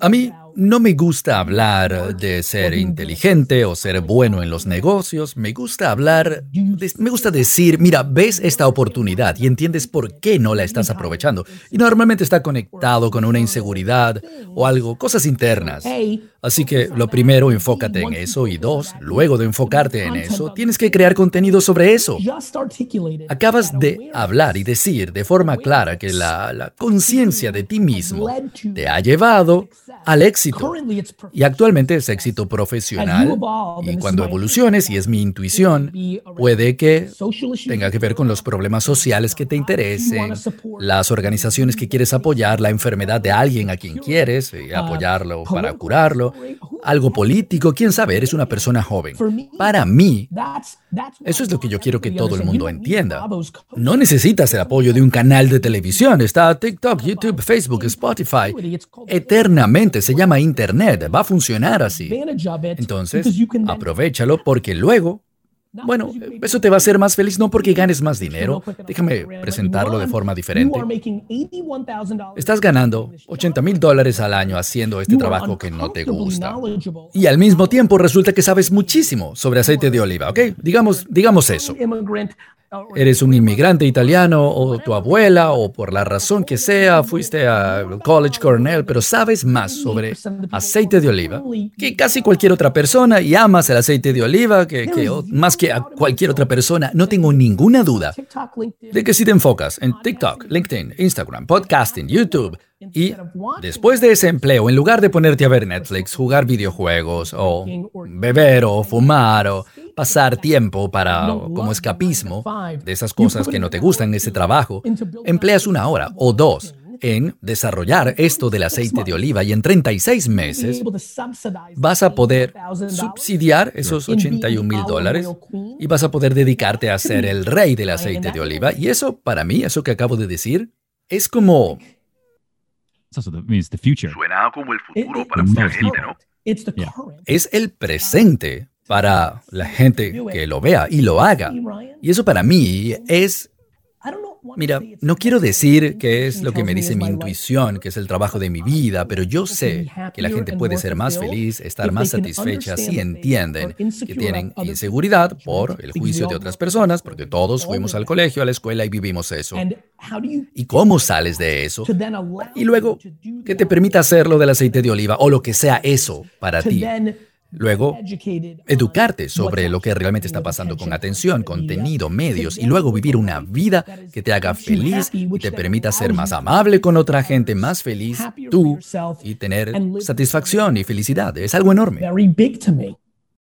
A mí no me gusta hablar de ser inteligente o ser bueno en los negocios. Me gusta hablar, me gusta decir, mira, ves esta oportunidad y entiendes por qué no la estás aprovechando. Y normalmente está conectado con una inseguridad o algo, cosas internas. Así que lo primero, enfócate en eso y dos, luego de enfocarte en eso, tienes que crear contenido sobre eso. Acabas de hablar y decir de forma clara que la, la conciencia de ti mismo te ha llevado al éxito. Y actualmente es éxito profesional. Y cuando evoluciones, y es mi intuición, puede que tenga que ver con los problemas sociales que te interesen, las organizaciones que quieres apoyar, la enfermedad de alguien a quien quieres, y apoyarlo para curarlo, algo político, quién sabe, eres una persona joven. Para mí, eso es lo que yo quiero que todo el mundo entienda. No necesitas el apoyo de un canal de televisión, está TikTok, YouTube, Facebook, Spotify. Eternamente se llama Internet, va a funcionar así. Entonces, aprovechalo porque luego bueno, eso te va a hacer más feliz no porque ganes más dinero. Déjame presentarlo de forma diferente. Estás ganando 80 mil dólares al año haciendo este trabajo que no te gusta. Y al mismo tiempo resulta que sabes muchísimo sobre aceite de oliva, ¿ok? Digamos, digamos eso. Eres un inmigrante italiano o tu abuela o por la razón que sea fuiste a College Cornell, pero sabes más sobre aceite de oliva que casi cualquier otra persona y amas el aceite de oliva que, que más que a cualquier otra persona. No tengo ninguna duda de que si te enfocas en TikTok, LinkedIn, Instagram, podcasting, YouTube, y después de ese empleo, en lugar de ponerte a ver Netflix, jugar videojuegos o beber o fumar o pasar tiempo para como escapismo de esas cosas que no te gustan en ese trabajo, empleas una hora o dos en desarrollar esto del aceite de oliva y en 36 meses vas a poder subsidiar esos 81 mil dólares y vas a poder dedicarte a ser el rey del aceite de oliva. Y eso, para mí, eso que acabo de decir, es como Suena como el futuro para mucha gente, ¿no? Es el presente para la gente que lo vea y lo haga. Y eso para mí es Mira, no quiero decir que es lo que me dice mi intuición, que es el trabajo de mi vida, pero yo sé que la gente puede ser más feliz, estar más satisfecha si entienden que tienen inseguridad por el juicio de otras personas, porque todos fuimos al colegio, a la escuela y vivimos eso. ¿Y cómo sales de eso? Y luego, que te permita hacerlo del aceite de oliva o lo que sea eso para ti. Luego, educarte sobre lo que realmente está pasando con atención, contenido, medios y luego vivir una vida que te haga feliz y te permita ser más amable con otra gente, más feliz tú y tener satisfacción y felicidad. Es algo enorme.